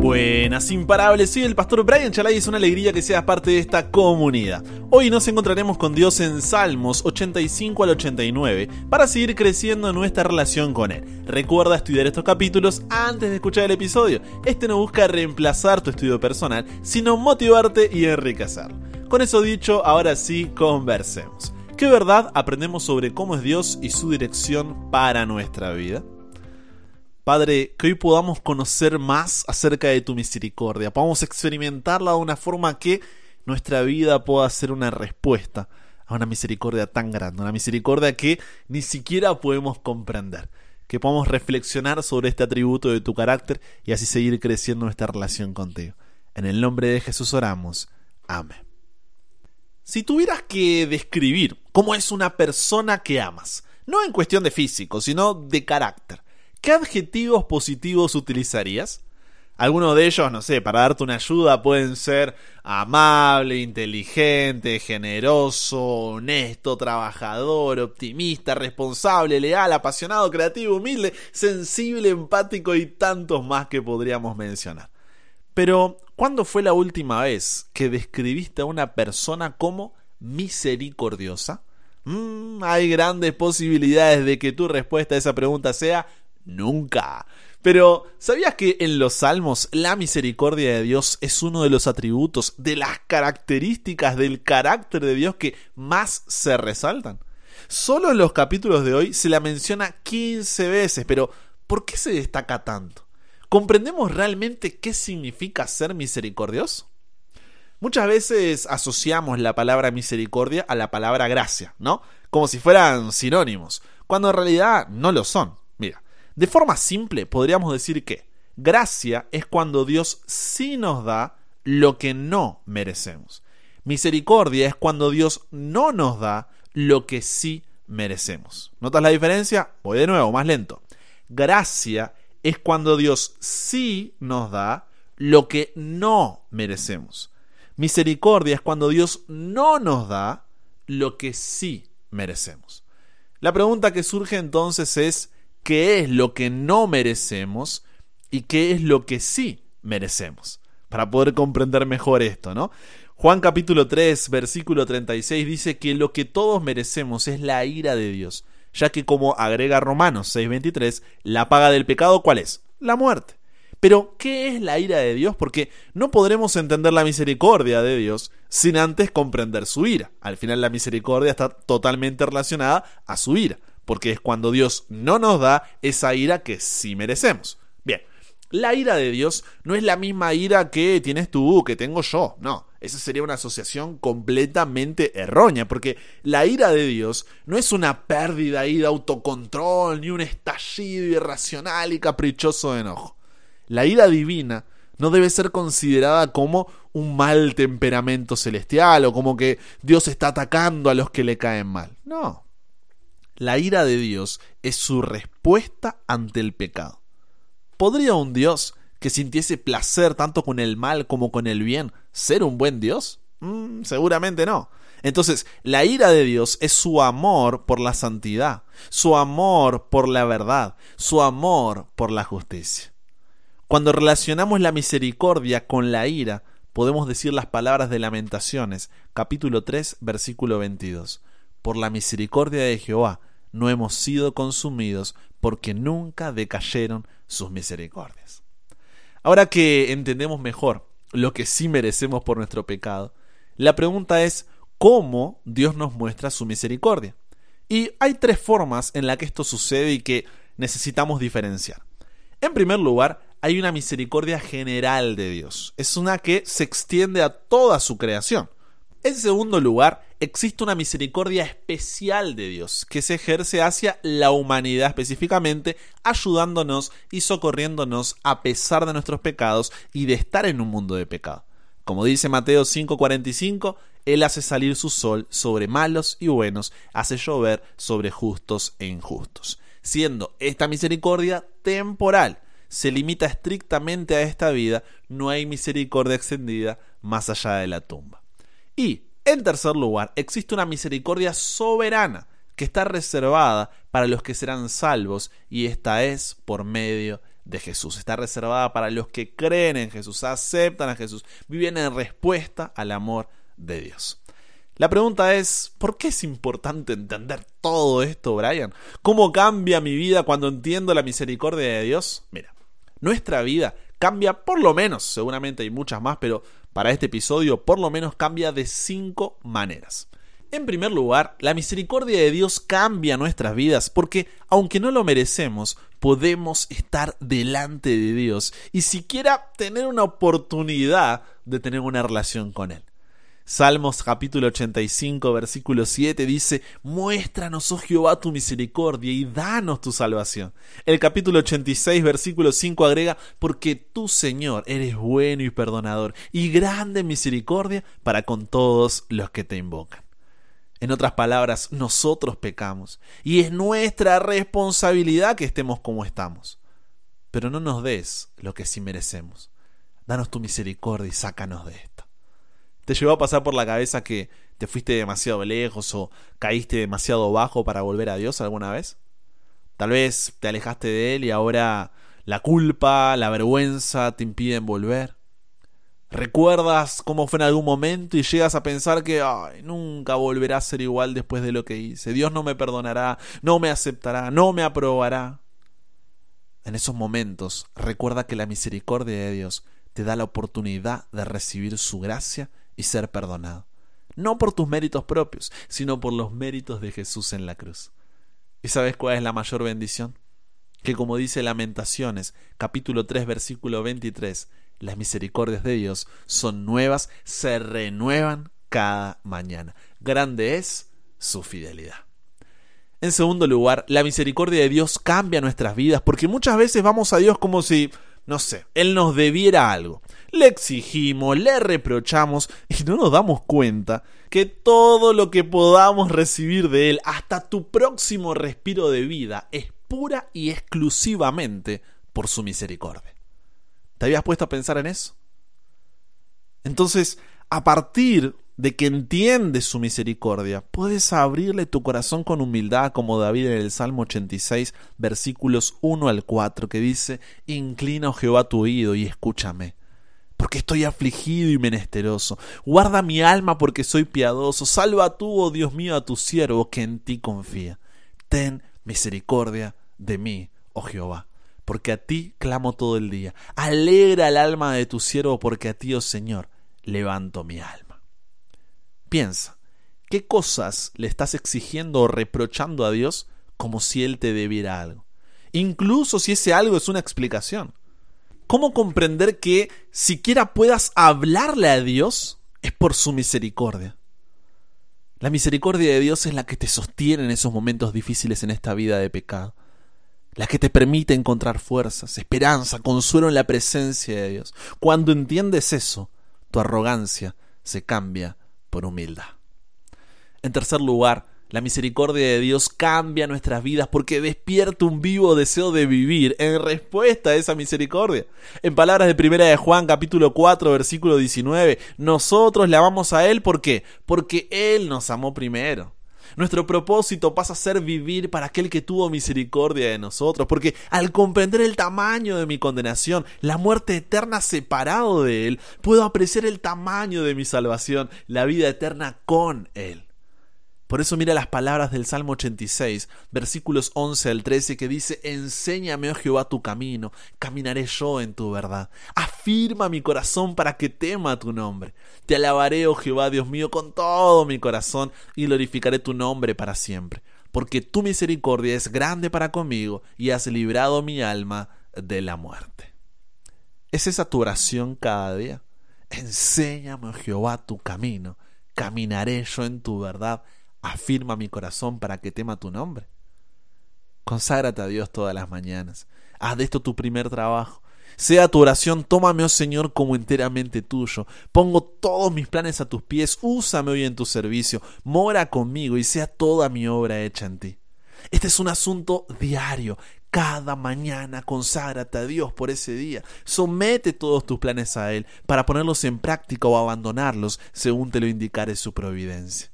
Buenas imparables, soy el pastor Brian Chalai y es una alegría que seas parte de esta comunidad. Hoy nos encontraremos con Dios en Salmos 85 al 89 para seguir creciendo nuestra relación con Él. Recuerda estudiar estos capítulos antes de escuchar el episodio. Este no busca reemplazar tu estudio personal, sino motivarte y enriquecerlo. Con eso dicho, ahora sí, conversemos. ¿Qué verdad aprendemos sobre cómo es Dios y su dirección para nuestra vida? Padre, que hoy podamos conocer más acerca de tu misericordia, podamos experimentarla de una forma que nuestra vida pueda ser una respuesta a una misericordia tan grande, una misericordia que ni siquiera podemos comprender. Que podamos reflexionar sobre este atributo de tu carácter y así seguir creciendo nuestra relación contigo. En el nombre de Jesús oramos. Amén. Si tuvieras que describir cómo es una persona que amas, no en cuestión de físico, sino de carácter, ¿qué adjetivos positivos utilizarías? Algunos de ellos, no sé, para darte una ayuda pueden ser amable, inteligente, generoso, honesto, trabajador, optimista, responsable, leal, apasionado, creativo, humilde, sensible, empático y tantos más que podríamos mencionar. Pero, ¿cuándo fue la última vez que describiste a una persona como misericordiosa? Mm, hay grandes posibilidades de que tu respuesta a esa pregunta sea nunca. Pero, ¿sabías que en los Salmos la misericordia de Dios es uno de los atributos, de las características del carácter de Dios que más se resaltan? Solo en los capítulos de hoy se la menciona 15 veces, pero ¿por qué se destaca tanto? ¿Comprendemos realmente qué significa ser misericordioso? Muchas veces asociamos la palabra misericordia a la palabra gracia, ¿no? Como si fueran sinónimos, cuando en realidad no lo son. De forma simple, podríamos decir que gracia es cuando Dios sí nos da lo que no merecemos. Misericordia es cuando Dios no nos da lo que sí merecemos. ¿Notas la diferencia? Voy de nuevo, más lento. Gracia es cuando Dios sí nos da lo que no merecemos. Misericordia es cuando Dios no nos da lo que sí merecemos. La pregunta que surge entonces es, qué es lo que no merecemos y qué es lo que sí merecemos, para poder comprender mejor esto, ¿no? Juan capítulo 3, versículo 36 dice que lo que todos merecemos es la ira de Dios, ya que como agrega Romanos 6:23, la paga del pecado ¿cuál es? La muerte. Pero, ¿qué es la ira de Dios? Porque no podremos entender la misericordia de Dios sin antes comprender su ira. Al final la misericordia está totalmente relacionada a su ira porque es cuando Dios no nos da esa ira que sí merecemos. Bien, la ira de Dios no es la misma ira que tienes tú, que tengo yo, no. Esa sería una asociación completamente errónea, porque la ira de Dios no es una pérdida ahí de autocontrol, ni un estallido irracional y caprichoso de enojo. La ira divina no debe ser considerada como un mal temperamento celestial o como que Dios está atacando a los que le caen mal. No, la ira de Dios es su respuesta ante el pecado. ¿Podría un Dios que sintiese placer tanto con el mal como con el bien ser un buen Dios? Mm, seguramente no. Entonces, la ira de Dios es su amor por la santidad, su amor por la verdad, su amor por la justicia. Cuando relacionamos la misericordia con la ira, podemos decir las palabras de Lamentaciones, capítulo 3, versículo 22. Por la misericordia de Jehová no hemos sido consumidos porque nunca decayeron sus misericordias. Ahora que entendemos mejor lo que sí merecemos por nuestro pecado, la pregunta es cómo Dios nos muestra su misericordia. Y hay tres formas en las que esto sucede y que necesitamos diferenciar. En primer lugar, hay una misericordia general de Dios. Es una que se extiende a toda su creación. En segundo lugar, existe una misericordia especial de Dios que se ejerce hacia la humanidad específicamente, ayudándonos y socorriéndonos a pesar de nuestros pecados y de estar en un mundo de pecado. Como dice Mateo 5:45, Él hace salir su sol sobre malos y buenos, hace llover sobre justos e injustos. Siendo esta misericordia temporal, se limita estrictamente a esta vida, no hay misericordia extendida más allá de la tumba. Y, en tercer lugar, existe una misericordia soberana que está reservada para los que serán salvos y esta es por medio de Jesús. Está reservada para los que creen en Jesús, aceptan a Jesús, viven en respuesta al amor de Dios. La pregunta es, ¿por qué es importante entender todo esto, Brian? ¿Cómo cambia mi vida cuando entiendo la misericordia de Dios? Mira, nuestra vida cambia por lo menos, seguramente hay muchas más, pero para este episodio por lo menos cambia de cinco maneras. En primer lugar, la misericordia de Dios cambia nuestras vidas porque, aunque no lo merecemos, podemos estar delante de Dios y siquiera tener una oportunidad de tener una relación con Él. Salmos capítulo 85, versículo 7 dice, Muéstranos, oh Jehová, tu misericordia y danos tu salvación. El capítulo 86, versículo 5 agrega, Porque tú, Señor, eres bueno y perdonador y grande misericordia para con todos los que te invocan. En otras palabras, nosotros pecamos y es nuestra responsabilidad que estemos como estamos. Pero no nos des lo que sí merecemos. Danos tu misericordia y sácanos de esto. ¿Te llevó a pasar por la cabeza que te fuiste demasiado lejos o caíste demasiado bajo para volver a Dios alguna vez? Tal vez te alejaste de Él y ahora la culpa, la vergüenza te impiden volver. Recuerdas cómo fue en algún momento y llegas a pensar que nunca volverá a ser igual después de lo que hice. Dios no me perdonará, no me aceptará, no me aprobará. En esos momentos, recuerda que la misericordia de Dios te da la oportunidad de recibir su gracia y ser perdonado. No por tus méritos propios, sino por los méritos de Jesús en la cruz. ¿Y sabes cuál es la mayor bendición? Que como dice Lamentaciones, capítulo 3, versículo 23, las misericordias de Dios son nuevas, se renuevan cada mañana. Grande es su fidelidad. En segundo lugar, la misericordia de Dios cambia nuestras vidas porque muchas veces vamos a Dios como si, no sé, Él nos debiera algo. Le exigimos, le reprochamos y no nos damos cuenta que todo lo que podamos recibir de Él, hasta tu próximo respiro de vida, es pura y exclusivamente por su misericordia. ¿Te habías puesto a pensar en eso? Entonces, a partir de que entiendes su misericordia, puedes abrirle tu corazón con humildad, como David en el Salmo 86, versículos 1 al 4, que dice, Inclina, oh Jehová, tu oído y escúchame, porque estoy afligido y menesteroso. Guarda mi alma porque soy piadoso. Salva tú, oh Dios mío, a tu siervo que en ti confía. Ten misericordia de mí, oh Jehová porque a ti clamo todo el día. Alegra el alma de tu siervo, porque a ti, oh Señor, levanto mi alma. Piensa, ¿qué cosas le estás exigiendo o reprochando a Dios como si Él te debiera algo? Incluso si ese algo es una explicación. ¿Cómo comprender que siquiera puedas hablarle a Dios es por su misericordia? La misericordia de Dios es la que te sostiene en esos momentos difíciles en esta vida de pecado la que te permite encontrar fuerzas, esperanza, consuelo en la presencia de Dios. Cuando entiendes eso, tu arrogancia se cambia por humildad. En tercer lugar, la misericordia de Dios cambia nuestras vidas porque despierta un vivo deseo de vivir en respuesta a esa misericordia. En palabras de primera de Juan capítulo 4 versículo 19, nosotros le amamos a Él ¿por qué? Porque Él nos amó primero. Nuestro propósito pasa a ser vivir para aquel que tuvo misericordia de nosotros, porque al comprender el tamaño de mi condenación, la muerte eterna separado de Él, puedo apreciar el tamaño de mi salvación, la vida eterna con Él. Por eso mira las palabras del Salmo 86, versículos 11 al 13, que dice, Enséñame, oh Jehová, tu camino, caminaré yo en tu verdad. Afirma mi corazón para que tema tu nombre. Te alabaré, oh Jehová, Dios mío, con todo mi corazón, y glorificaré tu nombre para siempre. Porque tu misericordia es grande para conmigo, y has librado mi alma de la muerte. ¿Es esa tu oración cada día? Enséñame, oh Jehová, tu camino, caminaré yo en tu verdad afirma mi corazón para que tema tu nombre. Conságrate a Dios todas las mañanas. Haz de esto tu primer trabajo. Sea tu oración, tómame, oh Señor, como enteramente tuyo. Pongo todos mis planes a tus pies, úsame hoy en tu servicio, mora conmigo y sea toda mi obra hecha en ti. Este es un asunto diario. Cada mañana conságrate a Dios por ese día. Somete todos tus planes a Él para ponerlos en práctica o abandonarlos según te lo indicare su providencia.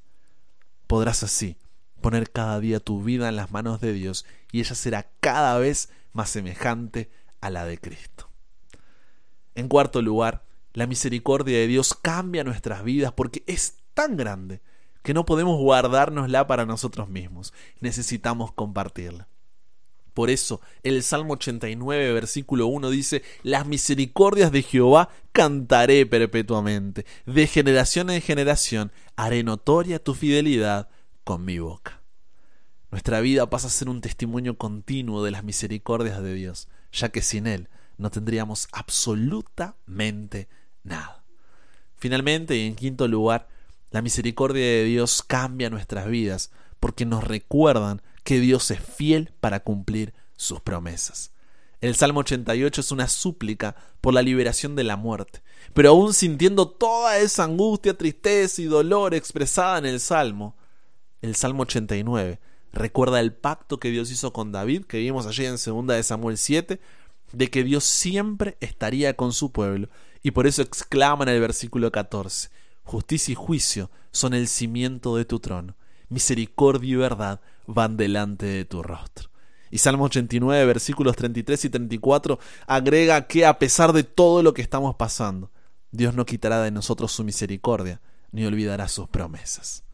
Podrás así poner cada día tu vida en las manos de Dios y ella será cada vez más semejante a la de Cristo. En cuarto lugar, la misericordia de Dios cambia nuestras vidas porque es tan grande que no podemos guardárnosla para nosotros mismos. Necesitamos compartirla. Por eso el Salmo 89, versículo 1 dice, Las misericordias de Jehová cantaré perpetuamente, de generación en generación haré notoria tu fidelidad con mi boca. Nuestra vida pasa a ser un testimonio continuo de las misericordias de Dios, ya que sin Él no tendríamos absolutamente nada. Finalmente, y en quinto lugar, la misericordia de Dios cambia nuestras vidas porque nos recuerdan que Dios es fiel para cumplir sus promesas. El Salmo 88 es una súplica por la liberación de la muerte, pero aún sintiendo toda esa angustia, tristeza y dolor expresada en el Salmo, el Salmo 89 recuerda el pacto que Dios hizo con David, que vimos allí en 2 de Samuel 7, de que Dios siempre estaría con su pueblo, y por eso exclama en el versículo 14, justicia y juicio son el cimiento de tu trono, misericordia y verdad van delante de tu rostro. Y Salmo 89, versículos 33 y 34 agrega que a pesar de todo lo que estamos pasando, Dios no quitará de nosotros su misericordia, ni olvidará sus promesas.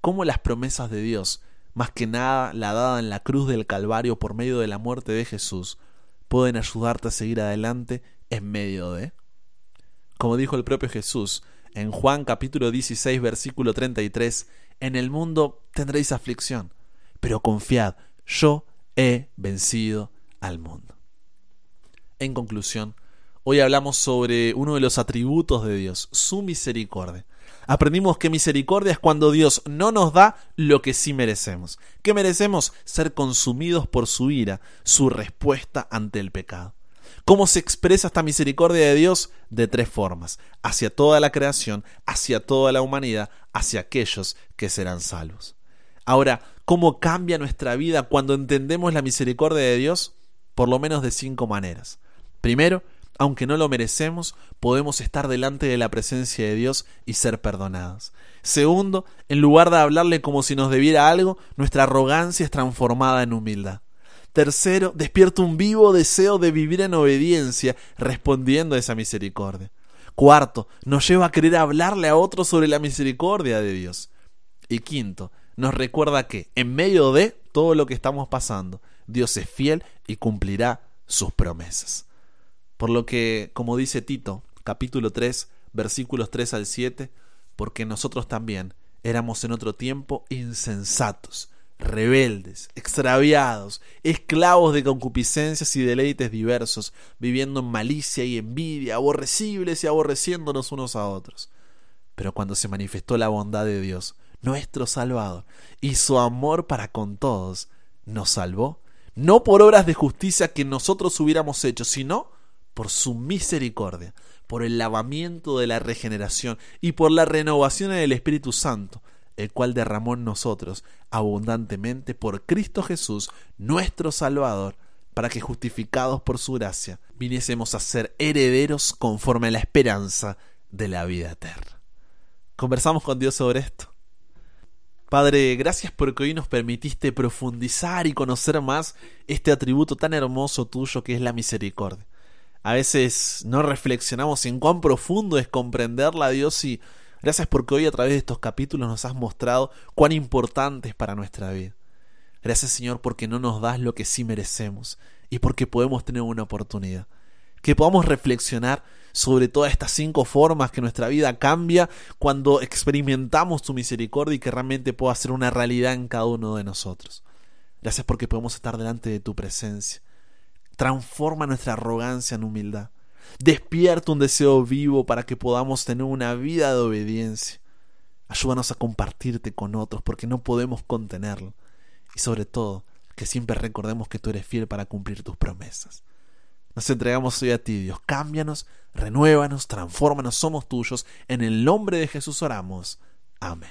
¿Cómo las promesas de Dios, más que nada la dada en la cruz del Calvario por medio de la muerte de Jesús, pueden ayudarte a seguir adelante en medio de... Como dijo el propio Jesús en Juan capítulo 16 versículo 33, en el mundo tendréis aflicción, pero confiad, yo he vencido al mundo. En conclusión, hoy hablamos sobre uno de los atributos de Dios, su misericordia. Aprendimos que misericordia es cuando Dios no nos da lo que sí merecemos, que merecemos ser consumidos por su ira, su respuesta ante el pecado. ¿Cómo se expresa esta misericordia de Dios? De tres formas, hacia toda la creación, hacia toda la humanidad, hacia aquellos que serán salvos. Ahora, ¿cómo cambia nuestra vida cuando entendemos la misericordia de Dios? Por lo menos de cinco maneras. Primero, aunque no lo merecemos, podemos estar delante de la presencia de Dios y ser perdonados. Segundo, en lugar de hablarle como si nos debiera algo, nuestra arrogancia es transformada en humildad. Tercero, despierta un vivo deseo de vivir en obediencia, respondiendo a esa misericordia. Cuarto, nos lleva a querer hablarle a otros sobre la misericordia de Dios. Y quinto, nos recuerda que en medio de todo lo que estamos pasando, Dios es fiel y cumplirá sus promesas. Por lo que, como dice Tito, capítulo 3, versículos 3 al 7, porque nosotros también éramos en otro tiempo insensatos, rebeldes, extraviados, esclavos de concupiscencias y deleites diversos, viviendo en malicia y envidia, aborrecibles y aborreciéndonos unos a otros. Pero cuando se manifestó la bondad de Dios, nuestro Salvador, y su amor para con todos, nos salvó, no por obras de justicia que nosotros hubiéramos hecho, sino por su misericordia, por el lavamiento de la regeneración y por la renovación en el Espíritu Santo, el cual derramó en nosotros abundantemente por Cristo Jesús, nuestro Salvador, para que justificados por su gracia, viniésemos a ser herederos conforme a la esperanza de la vida eterna. Conversamos con Dios sobre esto. Padre, gracias porque hoy nos permitiste profundizar y conocer más este atributo tan hermoso tuyo que es la misericordia. A veces no reflexionamos en cuán profundo es comprenderla, Dios, y Gracias porque hoy a través de estos capítulos nos has mostrado cuán importante es para nuestra vida. Gracias Señor porque no nos das lo que sí merecemos y porque podemos tener una oportunidad. Que podamos reflexionar sobre todas estas cinco formas que nuestra vida cambia cuando experimentamos tu misericordia y que realmente pueda ser una realidad en cada uno de nosotros. Gracias porque podemos estar delante de tu presencia. Transforma nuestra arrogancia en humildad. Despierta un deseo vivo para que podamos tener una vida de obediencia. Ayúdanos a compartirte con otros porque no podemos contenerlo. Y sobre todo, que siempre recordemos que tú eres fiel para cumplir tus promesas. Nos entregamos hoy a ti, Dios. Cámbianos, renuévanos, transfórmanos, somos tuyos. En el nombre de Jesús oramos. Amén